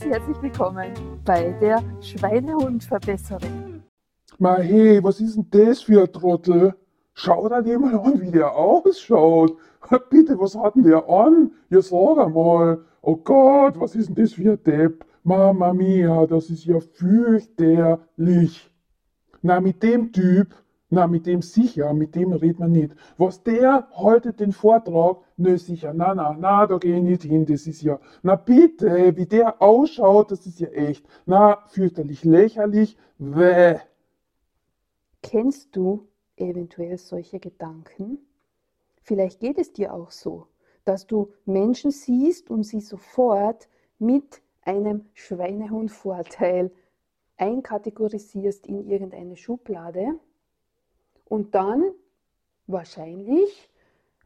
ganz herzlich willkommen bei der Schweinehundverbesserung. Ma hey, was ist denn das für ein Trottel? Schau dir mal an, wie der ausschaut. Bitte, was hat denn der an? Ja, sag einmal. Oh Gott, was ist denn das für ein Depp? Mama mia, das ist ja fürchterlich. Na, mit dem Typ na, mit dem sicher, mit dem redet man nicht. Was der haltet den Vortrag, nö sicher, na, na, na, da gehe ich nicht hin, das ist ja, na bitte, wie der ausschaut, das ist ja echt, na, fürchterlich lächerlich, weh. Kennst du eventuell solche Gedanken? Vielleicht geht es dir auch so, dass du Menschen siehst und sie sofort mit einem Schweinehundvorteil einkategorisierst in irgendeine Schublade und dann wahrscheinlich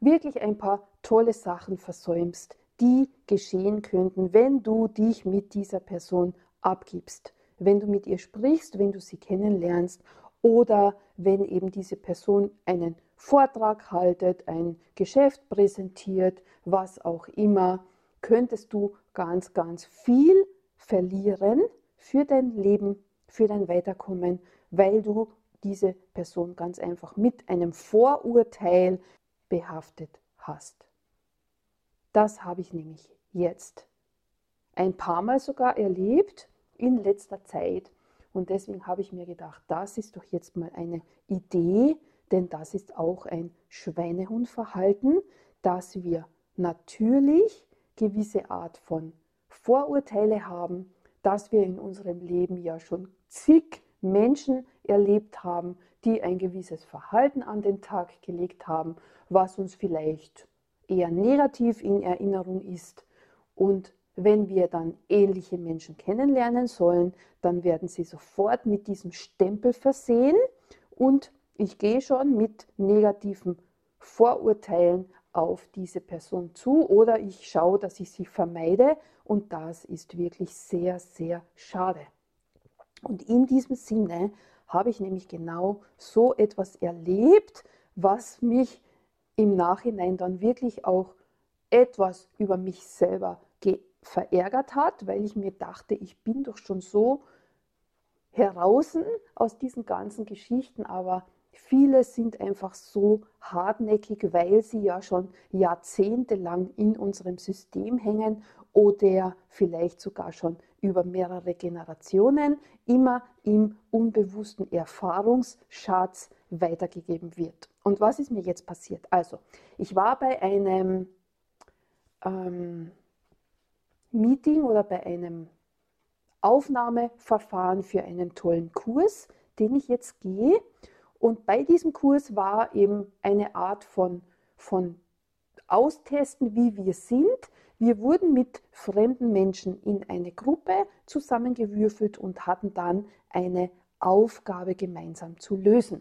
wirklich ein paar tolle Sachen versäumst, die geschehen könnten, wenn du dich mit dieser Person abgibst, wenn du mit ihr sprichst, wenn du sie kennenlernst oder wenn eben diese Person einen Vortrag haltet, ein Geschäft präsentiert, was auch immer, könntest du ganz, ganz viel verlieren für dein Leben, für dein Weiterkommen, weil du diese Person ganz einfach mit einem Vorurteil behaftet hast. Das habe ich nämlich jetzt ein paar Mal sogar erlebt in letzter Zeit. Und deswegen habe ich mir gedacht, das ist doch jetzt mal eine Idee, denn das ist auch ein Schweinehundverhalten, dass wir natürlich gewisse Art von Vorurteile haben, dass wir in unserem Leben ja schon zig Menschen erlebt haben, die ein gewisses Verhalten an den Tag gelegt haben, was uns vielleicht eher negativ in Erinnerung ist. Und wenn wir dann ähnliche Menschen kennenlernen sollen, dann werden sie sofort mit diesem Stempel versehen und ich gehe schon mit negativen Vorurteilen auf diese Person zu oder ich schaue, dass ich sie vermeide und das ist wirklich sehr, sehr schade. Und in diesem Sinne habe ich nämlich genau so etwas erlebt, was mich im Nachhinein dann wirklich auch etwas über mich selber verärgert hat, weil ich mir dachte, ich bin doch schon so heraus aus diesen ganzen Geschichten, aber viele sind einfach so hartnäckig, weil sie ja schon jahrzehntelang in unserem System hängen oder vielleicht sogar schon über mehrere Generationen immer im unbewussten Erfahrungsschatz weitergegeben wird. Und was ist mir jetzt passiert? Also, ich war bei einem ähm, Meeting oder bei einem Aufnahmeverfahren für einen tollen Kurs, den ich jetzt gehe. Und bei diesem Kurs war eben eine Art von, von Austesten, wie wir sind, wir wurden mit fremden Menschen in eine Gruppe zusammengewürfelt und hatten dann eine Aufgabe gemeinsam zu lösen.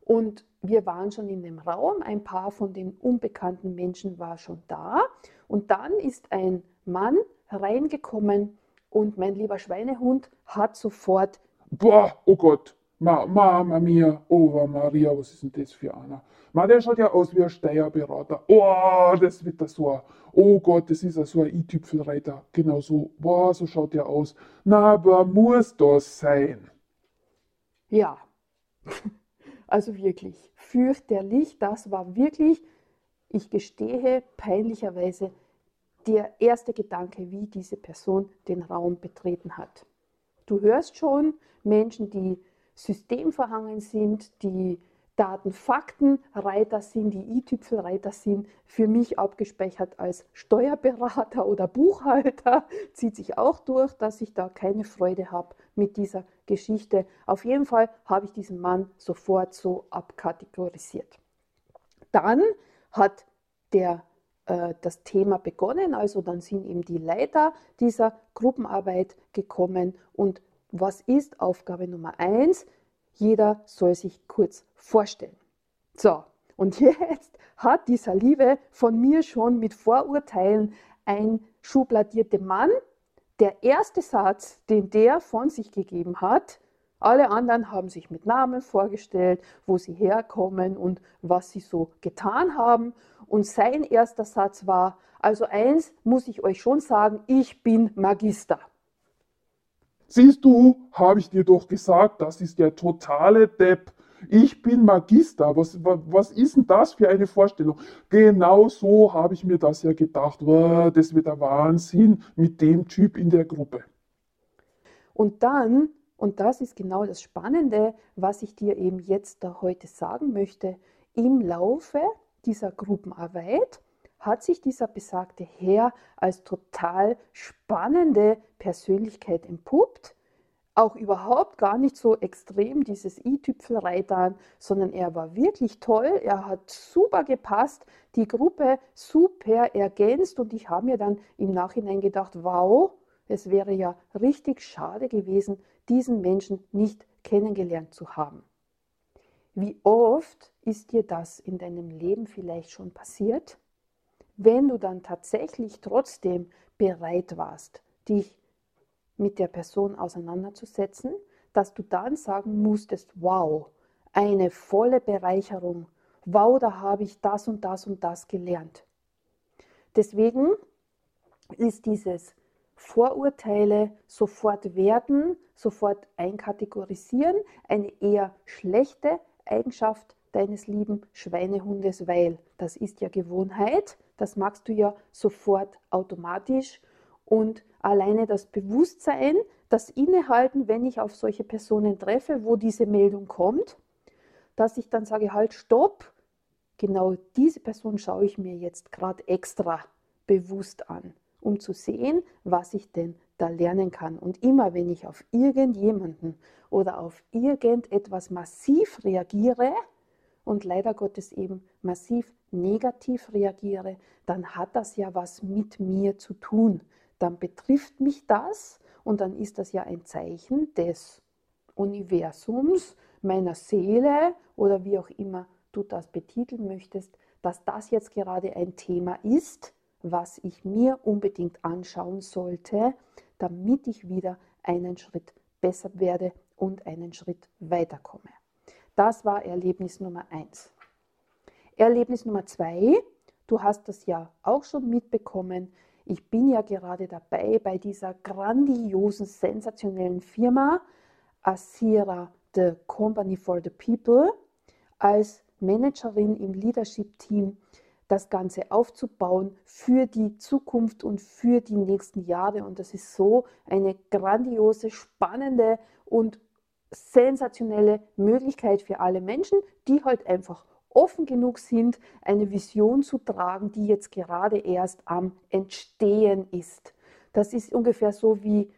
Und wir waren schon in dem Raum, ein paar von den unbekannten Menschen war schon da. Und dann ist ein Mann reingekommen und mein lieber Schweinehund hat sofort. Boah, oh Gott, Ma, Mama mia, oh Maria, was ist denn das für einer? Ma, der schaut ja aus wie ein Steuerberater. Oh, das wird das so ein, oh Gott, das ist ja so ein i-Tüpfelreiter. Genau so, boah, so schaut der aus. Na, aber muss das sein? Ja, also wirklich fürchterlich. Das war wirklich, ich gestehe, peinlicherweise der erste Gedanke, wie diese Person den Raum betreten hat. Du hörst schon Menschen, die systemverhangen sind, die Daten-Fakten-Reiter sind, die i-Tüpfelreiter sind, für mich abgespeichert als Steuerberater oder Buchhalter, zieht sich auch durch, dass ich da keine Freude habe mit dieser Geschichte. Auf jeden Fall habe ich diesen Mann sofort so abkategorisiert. Dann hat der äh, das Thema begonnen, also dann sind eben die Leiter dieser Gruppenarbeit gekommen und was ist Aufgabe Nummer eins? Jeder soll sich kurz vorstellen. So, und jetzt hat dieser Liebe von mir schon mit Vorurteilen ein schubladierter Mann. Der erste Satz, den der von sich gegeben hat, alle anderen haben sich mit Namen vorgestellt, wo sie herkommen und was sie so getan haben. Und sein erster Satz war, also eins muss ich euch schon sagen, ich bin Magister. Siehst du, habe ich dir doch gesagt, das ist der totale Depp. Ich bin Magister. Was, was, ist denn das für eine Vorstellung? Genau so habe ich mir das ja gedacht. Oh, das wird der Wahnsinn mit dem Typ in der Gruppe. Und dann, und das ist genau das Spannende, was ich dir eben jetzt da heute sagen möchte, im Laufe dieser Gruppenarbeit hat sich dieser besagte Herr als total spannende Persönlichkeit entpuppt. Auch überhaupt gar nicht so extrem dieses i-Tüpfelreitern, sondern er war wirklich toll, er hat super gepasst, die Gruppe super ergänzt und ich habe mir dann im Nachhinein gedacht, wow, es wäre ja richtig schade gewesen, diesen Menschen nicht kennengelernt zu haben. Wie oft ist dir das in deinem Leben vielleicht schon passiert? Wenn du dann tatsächlich trotzdem bereit warst, dich mit der Person auseinanderzusetzen, dass du dann sagen musstest, wow, eine volle Bereicherung, wow, da habe ich das und das und das gelernt. Deswegen ist dieses Vorurteile sofort werten, sofort einkategorisieren eine eher schlechte Eigenschaft deines lieben Schweinehundes, weil das ist ja Gewohnheit, das magst du ja sofort automatisch. Und alleine das Bewusstsein, das Innehalten, wenn ich auf solche Personen treffe, wo diese Meldung kommt, dass ich dann sage, halt, stopp, genau diese Person schaue ich mir jetzt gerade extra bewusst an, um zu sehen, was ich denn da lernen kann. Und immer wenn ich auf irgendjemanden oder auf irgendetwas massiv reagiere, und leider Gottes eben massiv negativ reagiere, dann hat das ja was mit mir zu tun. Dann betrifft mich das und dann ist das ja ein Zeichen des Universums, meiner Seele oder wie auch immer du das betiteln möchtest, dass das jetzt gerade ein Thema ist, was ich mir unbedingt anschauen sollte, damit ich wieder einen Schritt besser werde und einen Schritt weiterkomme. Das war Erlebnis Nummer eins. Erlebnis Nummer zwei, du hast das ja auch schon mitbekommen. Ich bin ja gerade dabei bei dieser grandiosen, sensationellen Firma Asira, the Company for the People, als Managerin im Leadership-Team das Ganze aufzubauen für die Zukunft und für die nächsten Jahre. Und das ist so eine grandiose, spannende und sensationelle Möglichkeit für alle Menschen, die halt einfach offen genug sind, eine Vision zu tragen, die jetzt gerade erst am Entstehen ist. Das ist ungefähr so wie,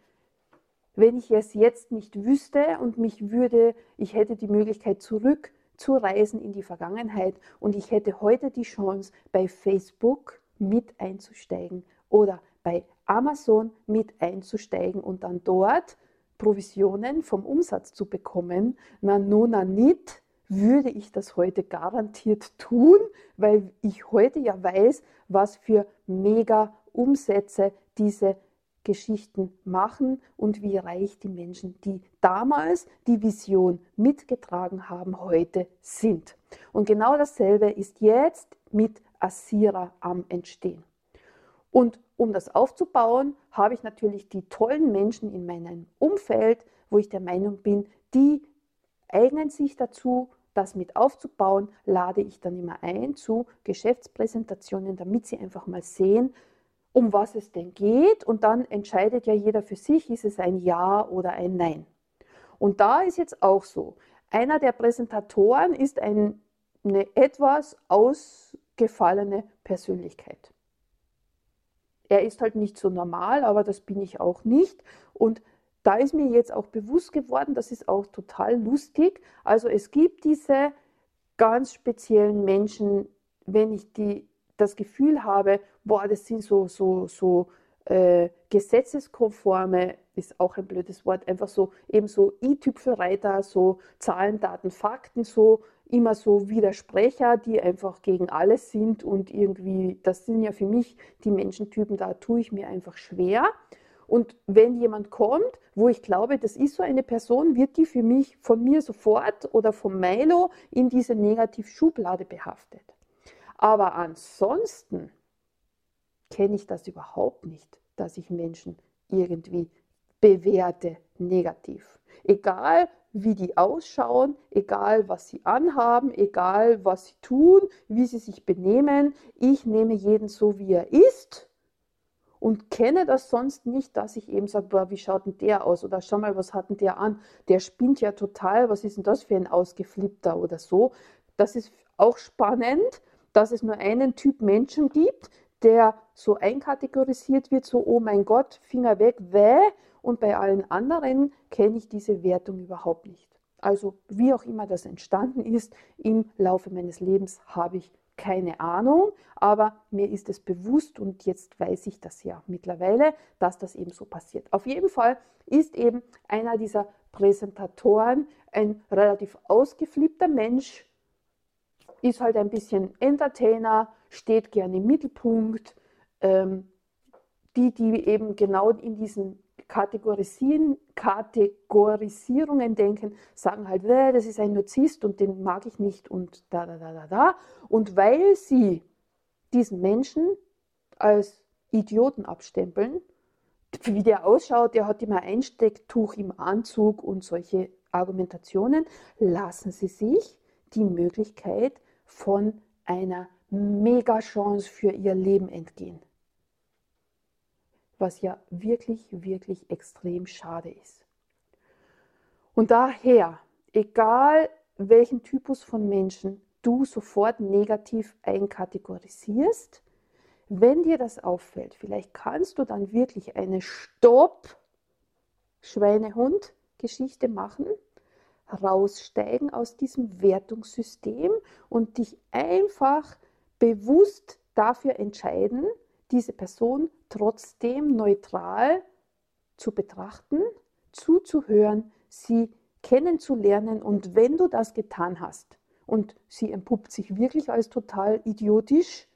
wenn ich es jetzt nicht wüsste und mich würde, ich hätte die Möglichkeit zurückzureisen in die Vergangenheit und ich hätte heute die Chance, bei Facebook mit einzusteigen oder bei Amazon mit einzusteigen und dann dort Provisionen vom Umsatz zu bekommen, na nona nicht, würde ich das heute garantiert tun, weil ich heute ja weiß, was für mega Umsätze diese Geschichten machen und wie reich die Menschen, die damals die Vision mitgetragen haben, heute sind. Und genau dasselbe ist jetzt mit Asira am Entstehen. Und um das aufzubauen, habe ich natürlich die tollen Menschen in meinem Umfeld, wo ich der Meinung bin, die eignen sich dazu, das mit aufzubauen, lade ich dann immer ein zu Geschäftspräsentationen, damit sie einfach mal sehen, um was es denn geht. Und dann entscheidet ja jeder für sich, ist es ein Ja oder ein Nein. Und da ist jetzt auch so, einer der Präsentatoren ist ein, eine etwas ausgefallene Persönlichkeit er ist halt nicht so normal, aber das bin ich auch nicht. Und da ist mir jetzt auch bewusst geworden, das ist auch total lustig. Also es gibt diese ganz speziellen Menschen, wenn ich die, das Gefühl habe, boah, das sind so, so, so äh, gesetzeskonforme, ist auch ein blödes Wort, einfach so eben so i-Tüpfelreiter, so Zahlen, Daten, Fakten, so immer so Widersprecher, die einfach gegen alles sind und irgendwie, das sind ja für mich die Menschentypen, da tue ich mir einfach schwer. Und wenn jemand kommt, wo ich glaube, das ist so eine Person, wird die für mich von mir sofort oder vom Milo in diese Negativschublade behaftet. Aber ansonsten kenne ich das überhaupt nicht, dass ich Menschen irgendwie bewerte negativ. Egal wie die ausschauen, egal was sie anhaben, egal was sie tun, wie sie sich benehmen. Ich nehme jeden so, wie er ist und kenne das sonst nicht, dass ich eben sage, boah, wie schaut denn der aus? Oder schau mal, was hat denn der an? Der spinnt ja total, was ist denn das für ein Ausgeflippter oder so? Das ist auch spannend, dass es nur einen Typ Menschen gibt, der so einkategorisiert wird, so, oh mein Gott, Finger weg, weh. Und bei allen anderen kenne ich diese Wertung überhaupt nicht. Also wie auch immer das entstanden ist, im Laufe meines Lebens habe ich keine Ahnung, aber mir ist es bewusst und jetzt weiß ich das ja mittlerweile, dass das eben so passiert. Auf jeden Fall ist eben einer dieser Präsentatoren ein relativ ausgeflippter Mensch, ist halt ein bisschen Entertainer, steht gerne im Mittelpunkt. Ähm, die, die eben genau in diesen Kategorisieren, Kategorisierungen denken, sagen halt, das ist ein Narzisst und den mag ich nicht und da, da, da, da, da. Und weil sie diesen Menschen als Idioten abstempeln, wie der ausschaut, der hat immer ein Stecktuch im Anzug und solche Argumentationen, lassen sie sich die Möglichkeit von einer Mega-Chance für ihr Leben entgehen was ja wirklich, wirklich extrem schade ist. Und daher, egal welchen Typus von Menschen du sofort negativ einkategorisierst, wenn dir das auffällt, vielleicht kannst du dann wirklich eine Stopp-Schweinehund-Geschichte machen, raussteigen aus diesem Wertungssystem und dich einfach bewusst dafür entscheiden, diese Person trotzdem neutral zu betrachten, zuzuhören, sie kennenzulernen und wenn du das getan hast und sie entpuppt sich wirklich als total idiotisch,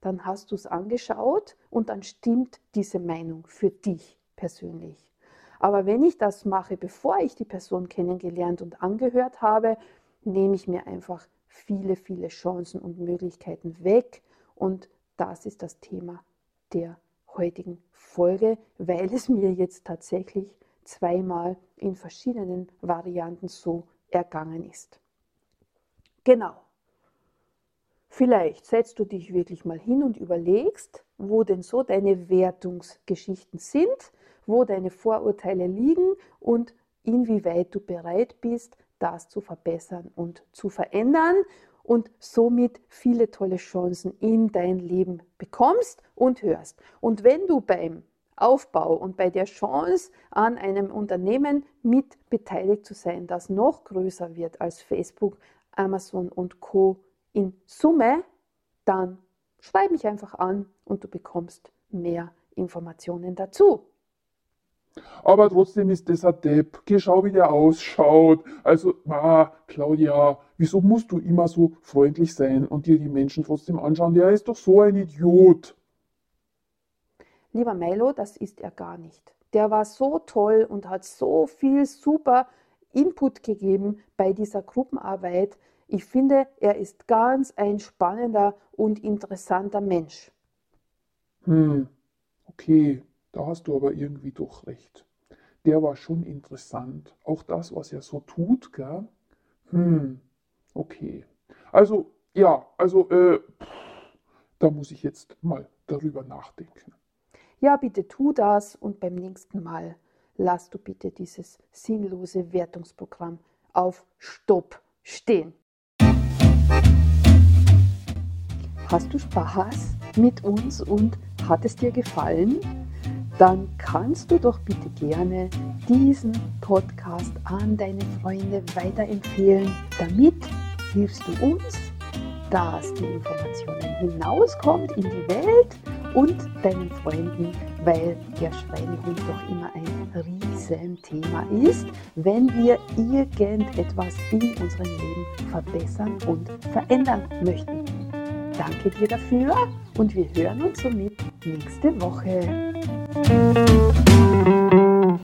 dann hast du es angeschaut und dann stimmt diese Meinung für dich persönlich. Aber wenn ich das mache, bevor ich die Person kennengelernt und angehört habe, nehme ich mir einfach viele, viele Chancen und Möglichkeiten weg und das ist das Thema der heutigen Folge, weil es mir jetzt tatsächlich zweimal in verschiedenen Varianten so ergangen ist. Genau. Vielleicht setzt du dich wirklich mal hin und überlegst, wo denn so deine Wertungsgeschichten sind, wo deine Vorurteile liegen und inwieweit du bereit bist, das zu verbessern und zu verändern und somit viele tolle Chancen in dein Leben bekommst und hörst. Und wenn du beim Aufbau und bei der Chance an einem Unternehmen mit beteiligt zu sein, das noch größer wird als Facebook, Amazon und Co in Summe, dann schreib mich einfach an und du bekommst mehr Informationen dazu. Aber trotzdem ist das ein Depp. Geh, schau, wie der ausschaut. Also, ah, Claudia, wieso musst du immer so freundlich sein und dir die Menschen trotzdem anschauen? Der ist doch so ein Idiot. Lieber Milo, das ist er gar nicht. Der war so toll und hat so viel super Input gegeben bei dieser Gruppenarbeit. Ich finde, er ist ganz ein spannender und interessanter Mensch. Hm, okay. Da hast du aber irgendwie doch recht. Der war schon interessant. Auch das, was er so tut, gell? Hm, okay. Also, ja, also, äh, da muss ich jetzt mal darüber nachdenken. Ja, bitte tu das und beim nächsten Mal lass du bitte dieses sinnlose Wertungsprogramm auf Stopp stehen. Hast du Spaß mit uns und hat es dir gefallen? Dann kannst du doch bitte gerne diesen Podcast an deine Freunde weiterempfehlen. Damit hilfst du uns, dass die Informationen hinauskommt in die Welt und deinen Freunden, weil der Schweinehund doch immer ein Riesenthema ist, wenn wir irgendetwas in unserem Leben verbessern und verändern möchten. Danke dir dafür und wir hören uns somit nächste Woche. Thank you.